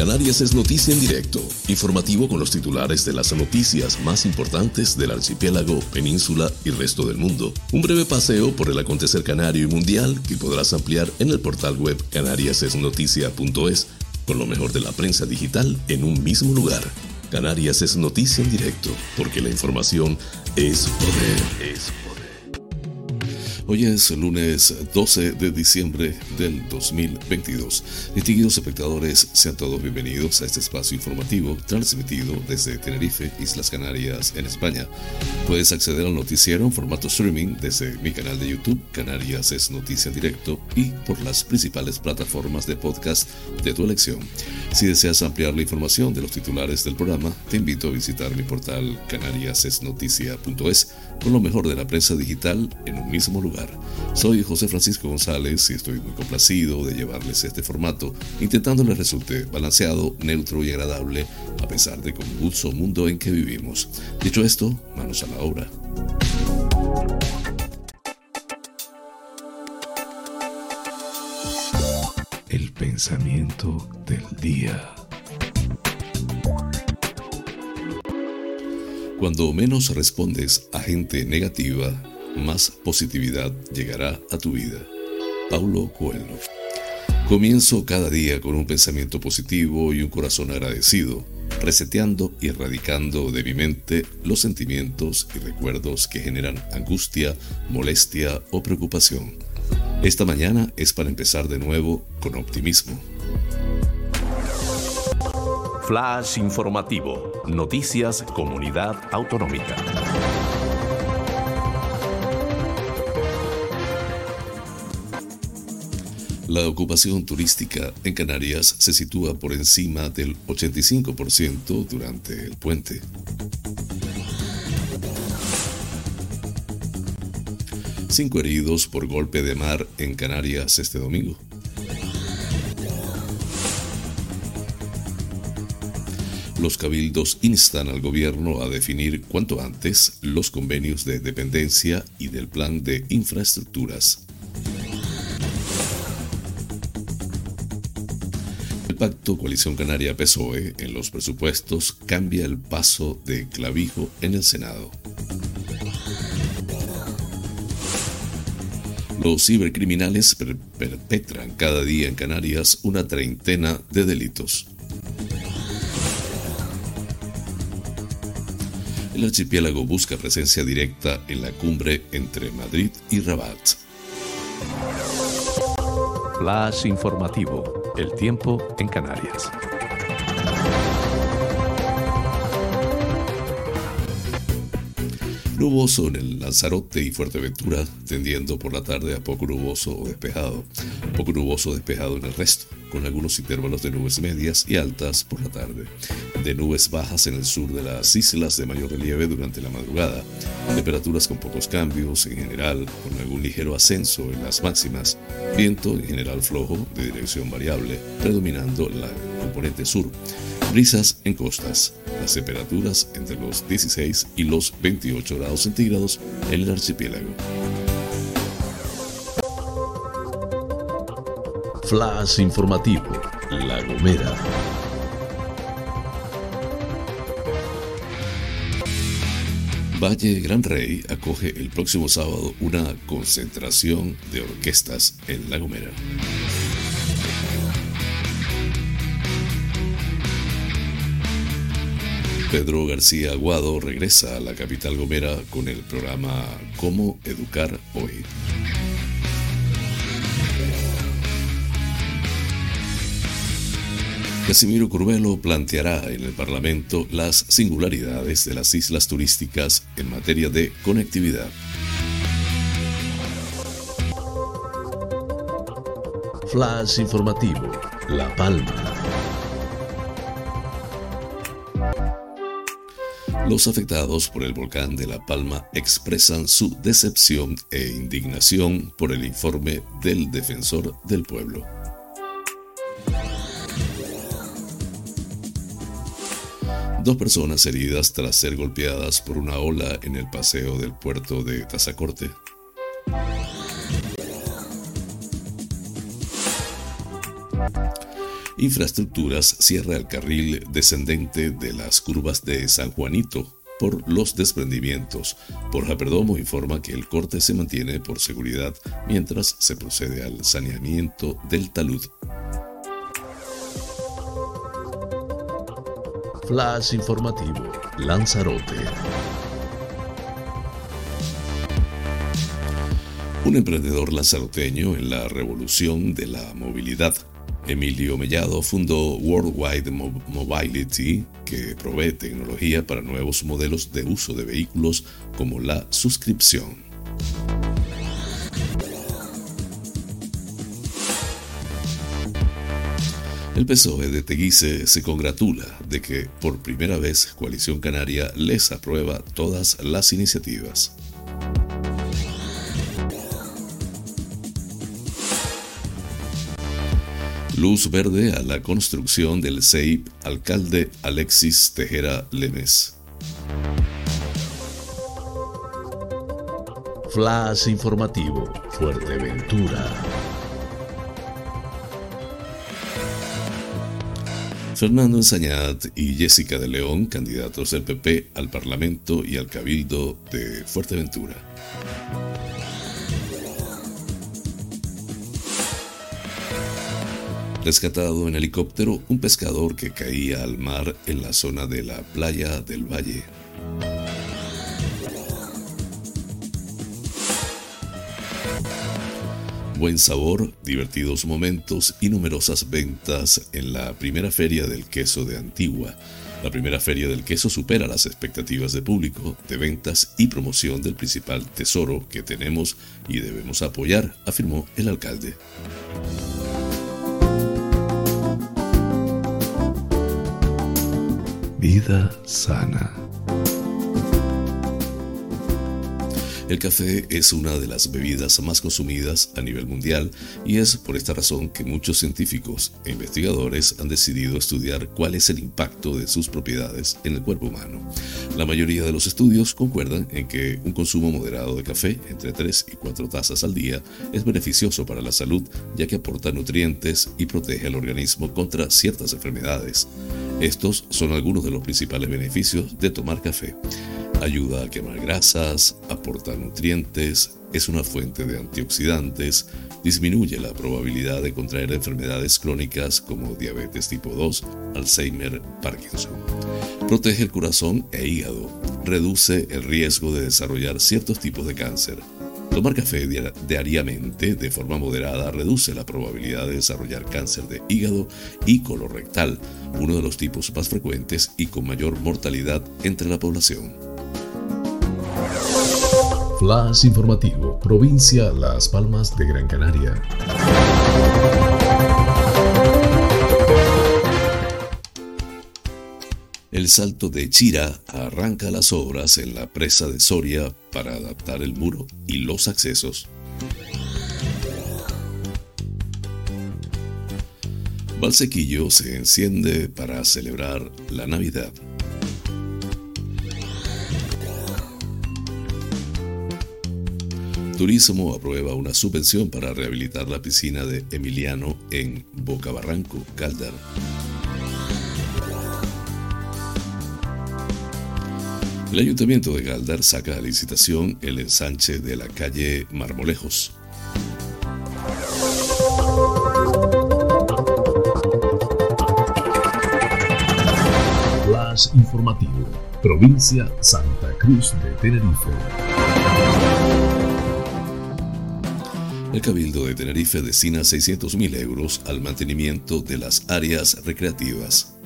Canarias es noticia en directo, informativo con los titulares de las noticias más importantes del archipiélago, península y resto del mundo. Un breve paseo por el acontecer canario y mundial que podrás ampliar en el portal web canariasesnoticia.es con lo mejor de la prensa digital en un mismo lugar. Canarias es noticia en directo, porque la información es poder. Es Hoy es lunes 12 de diciembre del 2022. Distinguidos espectadores, sean todos bienvenidos a este espacio informativo transmitido desde Tenerife, Islas Canarias, en España. Puedes acceder al noticiero en formato streaming desde mi canal de YouTube, Canarias es Noticia Directo, y por las principales plataformas de podcast de tu elección. Si deseas ampliar la información de los titulares del programa, te invito a visitar mi portal canariasesnoticia.es con lo mejor de la prensa digital en un mismo lugar. Soy José Francisco González y estoy muy complacido de llevarles este formato, intentando les resulte balanceado, neutro y agradable, a pesar de convulso mundo en que vivimos. Dicho esto, manos a la obra. El pensamiento del día. Cuando menos respondes a gente negativa, más positividad llegará a tu vida. Paulo Coelho. Comienzo cada día con un pensamiento positivo y un corazón agradecido, reseteando y erradicando de mi mente los sentimientos y recuerdos que generan angustia, molestia o preocupación. Esta mañana es para empezar de nuevo con optimismo. Flash informativo. Noticias Comunidad Autonómica. La ocupación turística en Canarias se sitúa por encima del 85% durante el puente. Cinco heridos por golpe de mar en Canarias este domingo. Los cabildos instan al gobierno a definir cuanto antes los convenios de dependencia y del plan de infraestructuras. Pacto Coalición Canaria PSOE en los presupuestos cambia el paso de clavijo en el Senado. Los cibercriminales perpetran cada día en Canarias una treintena de delitos. El archipiélago busca presencia directa en la cumbre entre Madrid y Rabat. Flash informativo el tiempo en Canarias. Nuboso en el Lanzarote y Fuerteventura, tendiendo por la tarde a poco nuboso o despejado. Poco nuboso despejado en el resto, con algunos intervalos de nubes medias y altas por la tarde. De nubes bajas en el sur de las islas de mayor relieve durante la madrugada. Temperaturas con pocos cambios en general, con algún ligero ascenso en las máximas. Viento en general flojo, de dirección variable, predominando la componente sur. Brisas en costas. Las temperaturas entre los 16 y los 28 grados centígrados en el archipiélago. Flash informativo. La Gomera. Valle Gran Rey acoge el próximo sábado una concentración de orquestas en La Gomera. Pedro García Aguado regresa a la capital gomera con el programa Cómo Educar Hoy. Casimiro Curvelo planteará en el Parlamento las singularidades de las islas turísticas en materia de conectividad. Flash informativo, La Palma. Los afectados por el volcán de La Palma expresan su decepción e indignación por el informe del defensor del pueblo. Dos personas heridas tras ser golpeadas por una ola en el paseo del puerto de Tazacorte. Infraestructuras cierra el carril descendente de las curvas de San Juanito por los desprendimientos. Borja Perdomo informa que el corte se mantiene por seguridad mientras se procede al saneamiento del talud. Flash informativo, Lanzarote. Un emprendedor lanzaroteño en la revolución de la movilidad Emilio Mellado fundó Worldwide Mobility, que provee tecnología para nuevos modelos de uso de vehículos como la suscripción. El PSOE de Teguise se congratula de que por primera vez Coalición Canaria les aprueba todas las iniciativas. Luz verde a la construcción del CEIP alcalde Alexis Tejera Lemes. Flash informativo, Fuerteventura. Fernando Ensañat y Jessica de León, candidatos del PP al Parlamento y al Cabildo de Fuerteventura. Rescatado en helicóptero un pescador que caía al mar en la zona de la playa del valle. Buen sabor, divertidos momentos y numerosas ventas en la primera feria del queso de Antigua. La primera feria del queso supera las expectativas de público, de ventas y promoción del principal tesoro que tenemos y debemos apoyar, afirmó el alcalde. Vida sana. El café es una de las bebidas más consumidas a nivel mundial y es por esta razón que muchos científicos e investigadores han decidido estudiar cuál es el impacto de sus propiedades en el cuerpo humano. La mayoría de los estudios concuerdan en que un consumo moderado de café, entre 3 y 4 tazas al día, es beneficioso para la salud ya que aporta nutrientes y protege al organismo contra ciertas enfermedades. Estos son algunos de los principales beneficios de tomar café. Ayuda a quemar grasas, aporta nutrientes, es una fuente de antioxidantes, disminuye la probabilidad de contraer enfermedades crónicas como diabetes tipo 2, Alzheimer, Parkinson. Protege el corazón e hígado, reduce el riesgo de desarrollar ciertos tipos de cáncer. Tomar café diariamente de forma moderada reduce la probabilidad de desarrollar cáncer de hígado y colorectal, uno de los tipos más frecuentes y con mayor mortalidad entre la población. Flash informativo, provincia Las Palmas de Gran Canaria. El Salto de Chira arranca las obras en la presa de Soria para adaptar el muro y los accesos. Valsequillo se enciende para celebrar la Navidad. Turismo aprueba una subvención para rehabilitar la piscina de Emiliano en Boca Barranco, Caldar. El ayuntamiento de Galdar saca a licitación el ensanche de la calle Marmolejos. Flash informativo, provincia Santa Cruz de Tenerife. El Cabildo de Tenerife destina 600.000 euros al mantenimiento de las áreas recreativas.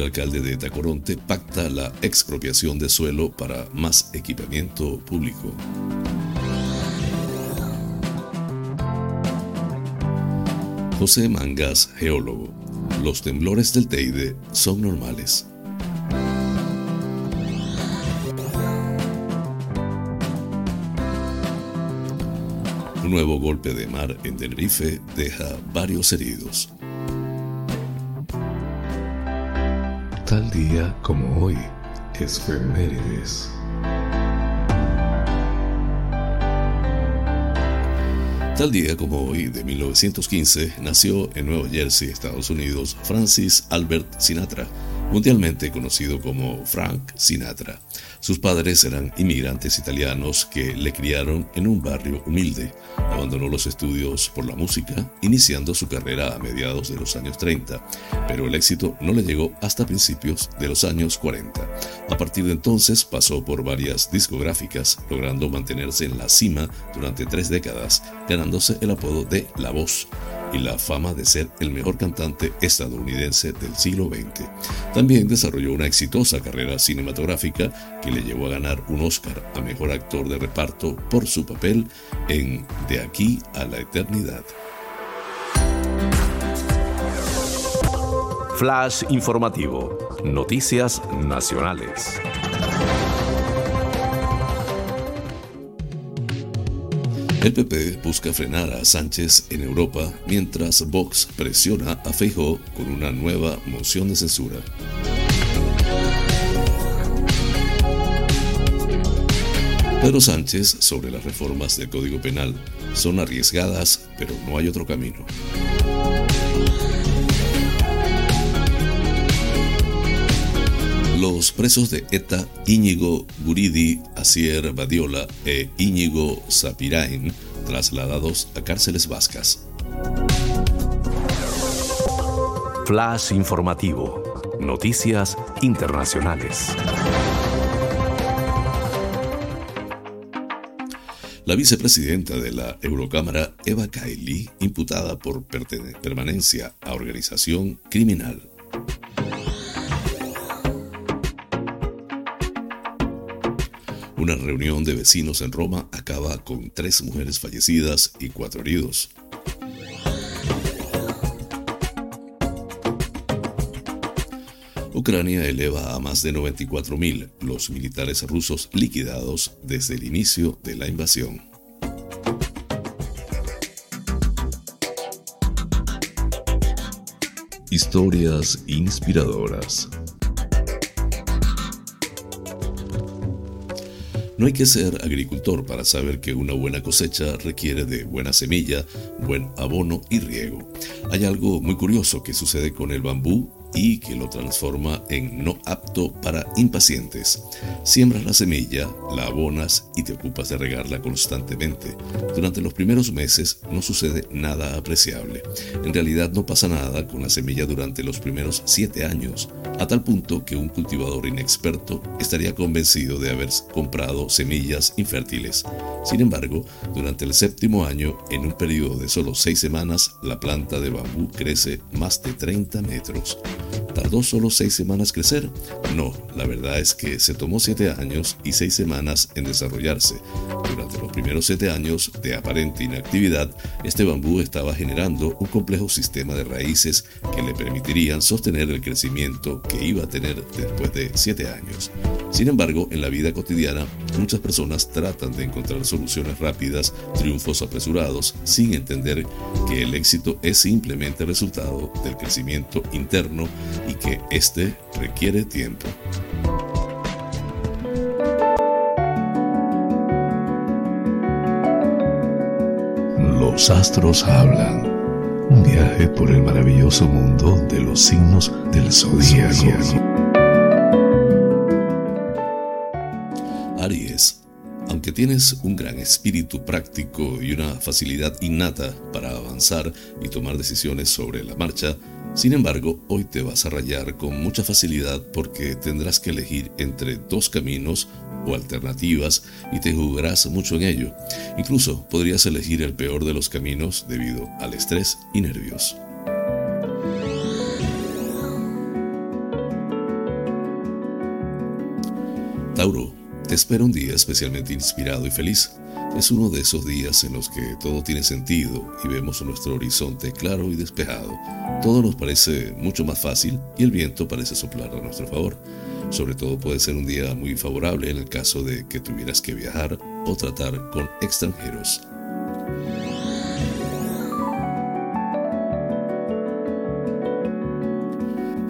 El alcalde de Tacoronte pacta la expropiación de suelo para más equipamiento público. José Mangas, geólogo. Los temblores del Teide son normales. Un nuevo golpe de mar en Tenerife deja varios heridos. Tal día como hoy, efemérides. Tal día como hoy, de 1915, nació en Nueva Jersey, Estados Unidos, Francis Albert Sinatra, mundialmente conocido como Frank Sinatra. Sus padres eran inmigrantes italianos que le criaron en un barrio humilde. Abandonó los estudios por la música, iniciando su carrera a mediados de los años 30, pero el éxito no le llegó hasta principios de los años 40. A partir de entonces pasó por varias discográficas, logrando mantenerse en la cima durante tres décadas, ganándose el apodo de La Voz y la fama de ser el mejor cantante estadounidense del siglo XX. También desarrolló una exitosa carrera cinematográfica que le llevó a ganar un Oscar a Mejor Actor de Reparto por su papel en De aquí a la eternidad. Flash informativo. Noticias nacionales. El PP busca frenar a Sánchez en Europa mientras Vox presiona a Feijóo con una nueva moción de censura. Pedro Sánchez sobre las reformas del Código Penal son arriesgadas, pero no hay otro camino. Los presos de ETA, Íñigo Guridi, Asier Badiola e Íñigo Sapirain, trasladados a cárceles vascas. Flash informativo. Noticias internacionales. La vicepresidenta de la Eurocámara, Eva Kaili, imputada por permanencia a organización criminal. Una reunión de vecinos en Roma acaba con tres mujeres fallecidas y cuatro heridos. Ucrania eleva a más de 94.000 los militares rusos liquidados desde el inicio de la invasión. Historias inspiradoras. No hay que ser agricultor para saber que una buena cosecha requiere de buena semilla, buen abono y riego. Hay algo muy curioso que sucede con el bambú y que lo transforma en no apto para impacientes. Siembras la semilla, la abonas y te ocupas de regarla constantemente. Durante los primeros meses no sucede nada apreciable. En realidad no pasa nada con la semilla durante los primeros siete años, a tal punto que un cultivador inexperto estaría convencido de haber comprado semillas infértiles. Sin embargo, durante el séptimo año, en un periodo de solo seis semanas, la planta de bambú crece más de 30 metros. ¿Tardó solo seis semanas crecer? No, la verdad es que se tomó siete años y seis semanas en desarrollarse. Durante los primeros siete años de aparente inactividad, este bambú estaba generando un complejo sistema de raíces que le permitirían sostener el crecimiento que iba a tener después de siete años. Sin embargo, en la vida cotidiana, muchas personas tratan de encontrar soluciones rápidas, triunfos apresurados, sin entender que el éxito es simplemente resultado del crecimiento interno y que éste requiere tiempo. Los astros hablan. Un viaje por el maravilloso mundo de los signos del zodíaco. Tienes un gran espíritu práctico y una facilidad innata para avanzar y tomar decisiones sobre la marcha, sin embargo, hoy te vas a rayar con mucha facilidad porque tendrás que elegir entre dos caminos o alternativas y te jugarás mucho en ello. Incluso podrías elegir el peor de los caminos debido al estrés y nervios. Tauro, te espera un día especialmente inspirado y feliz. Es uno de esos días en los que todo tiene sentido y vemos nuestro horizonte claro y despejado. Todo nos parece mucho más fácil y el viento parece soplar a nuestro favor. Sobre todo puede ser un día muy favorable en el caso de que tuvieras que viajar o tratar con extranjeros.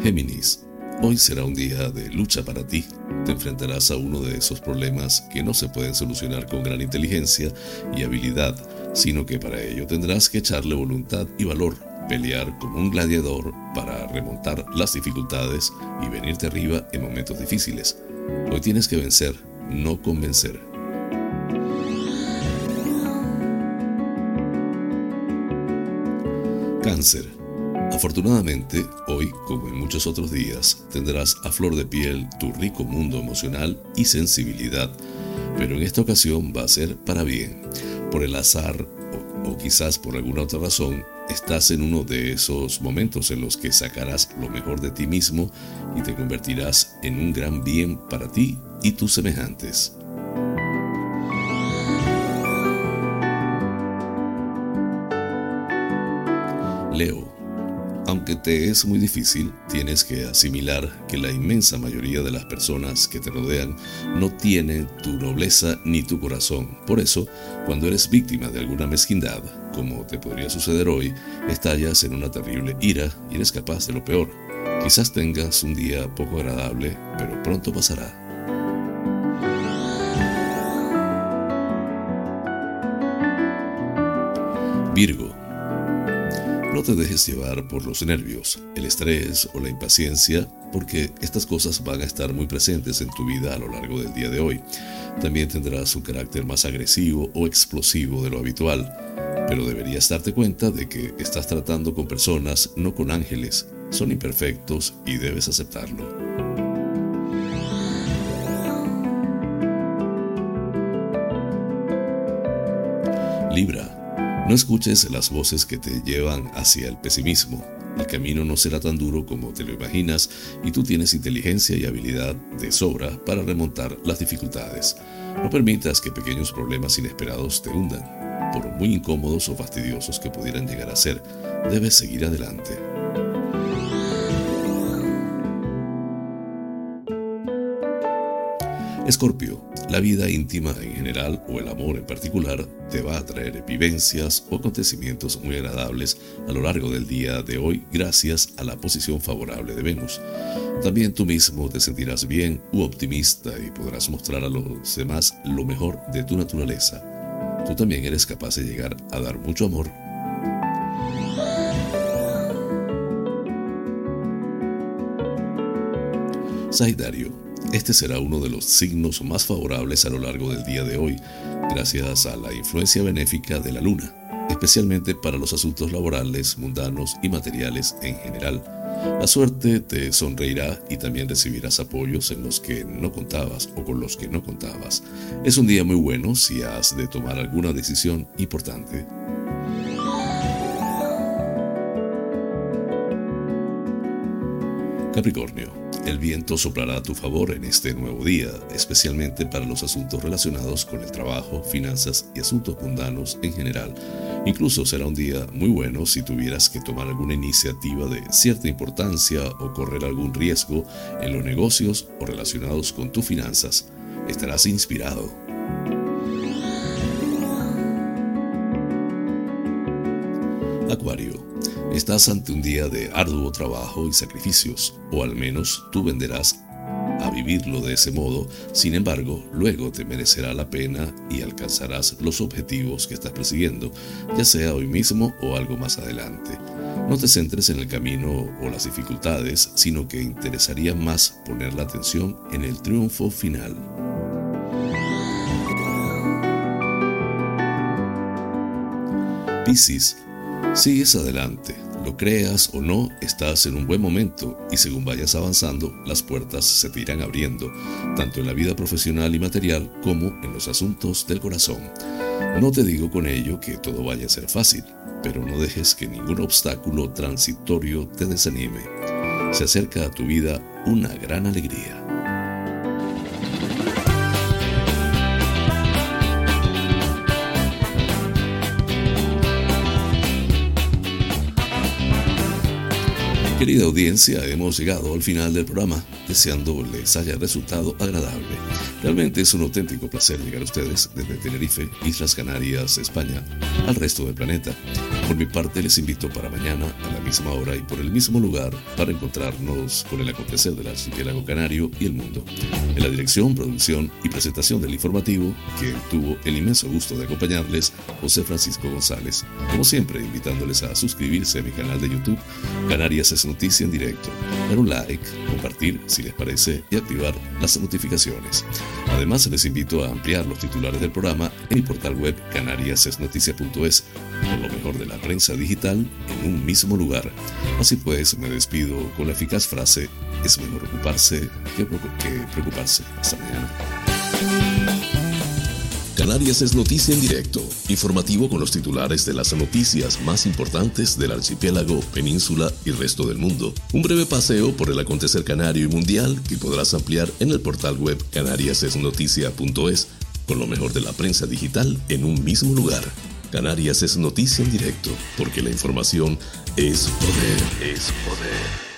Géminis, hoy será un día de lucha para ti te enfrentarás a uno de esos problemas que no se pueden solucionar con gran inteligencia y habilidad, sino que para ello tendrás que echarle voluntad y valor, pelear como un gladiador para remontar las dificultades y venirte arriba en momentos difíciles. Hoy tienes que vencer, no convencer. Cáncer. Afortunadamente, hoy, como en muchos otros días, tendrás a flor de piel tu rico mundo emocional y sensibilidad, pero en esta ocasión va a ser para bien. Por el azar o, quizás por alguna otra razón, estás en uno de esos momentos en los que sacarás lo mejor de ti mismo y te convertirás en un gran bien para ti y tus semejantes. Leo aunque te es muy difícil, tienes que asimilar que la inmensa mayoría de las personas que te rodean no tienen tu nobleza ni tu corazón. Por eso, cuando eres víctima de alguna mezquindad, como te podría suceder hoy, estallas en una terrible ira y eres capaz de lo peor. Quizás tengas un día poco agradable, pero pronto pasará. Virgo no te dejes llevar por los nervios, el estrés o la impaciencia, porque estas cosas van a estar muy presentes en tu vida a lo largo del día de hoy. También tendrás un carácter más agresivo o explosivo de lo habitual, pero deberías darte cuenta de que estás tratando con personas, no con ángeles. Son imperfectos y debes aceptarlo. Libra. No escuches las voces que te llevan hacia el pesimismo. El camino no será tan duro como te lo imaginas y tú tienes inteligencia y habilidad de sobra para remontar las dificultades. No permitas que pequeños problemas inesperados te hundan. Por muy incómodos o fastidiosos que pudieran llegar a ser, debes seguir adelante. Escorpio, la vida íntima en general o el amor en particular te va a traer vivencias o acontecimientos muy agradables a lo largo del día de hoy gracias a la posición favorable de Venus. También tú mismo te sentirás bien u optimista y podrás mostrar a los demás lo mejor de tu naturaleza. Tú también eres capaz de llegar a dar mucho amor. Saidario este será uno de los signos más favorables a lo largo del día de hoy, gracias a la influencia benéfica de la luna, especialmente para los asuntos laborales, mundanos y materiales en general. La suerte te sonreirá y también recibirás apoyos en los que no contabas o con los que no contabas. Es un día muy bueno si has de tomar alguna decisión importante. Capricornio. El viento soplará a tu favor en este nuevo día, especialmente para los asuntos relacionados con el trabajo, finanzas y asuntos mundanos en general. Incluso será un día muy bueno si tuvieras que tomar alguna iniciativa de cierta importancia o correr algún riesgo en los negocios o relacionados con tus finanzas. Estarás inspirado. Acuario. Estás ante un día de arduo trabajo y sacrificios, o al menos tú venderás a vivirlo de ese modo, sin embargo, luego te merecerá la pena y alcanzarás los objetivos que estás persiguiendo, ya sea hoy mismo o algo más adelante. No te centres en el camino o las dificultades, sino que interesaría más poner la atención en el triunfo final. Piscis Sigues adelante, lo creas o no, estás en un buen momento y según vayas avanzando, las puertas se te irán abriendo, tanto en la vida profesional y material como en los asuntos del corazón. No te digo con ello que todo vaya a ser fácil, pero no dejes que ningún obstáculo transitorio te desanime. Se acerca a tu vida una gran alegría. Querida audiencia, hemos llegado al final del programa, deseando les haya resultado agradable. Realmente es un auténtico placer llegar a ustedes desde Tenerife, Islas Canarias, España, al resto del planeta. Por mi parte, les invito para mañana, a la misma hora y por el mismo lugar, para encontrarnos con el acontecer del archipiélago canario y el mundo. En la dirección, producción y presentación del informativo, que tuvo el inmenso gusto de acompañarles, José Francisco González. Como siempre, invitándoles a suscribirse a mi canal de YouTube, Canarias es Noticia en Directo, dar un like, compartir si les parece y activar las notificaciones. Además, les invito a ampliar los titulares del programa en mi portal web canariasesnoticia.es con lo mejor de prensa digital en un mismo lugar. Así pues, me despido con la eficaz frase, es mejor ocuparse que, preocuparse. Hasta mañana. Canarias es noticia en directo, informativo con los titulares de las noticias más importantes del archipiélago, península y resto del mundo. Un breve paseo por el acontecer canario y mundial que podrás ampliar en el portal web canariasesnoticia.es con lo mejor de la prensa digital en un mismo lugar. Canarias es noticia en directo, porque la información es poder, es poder.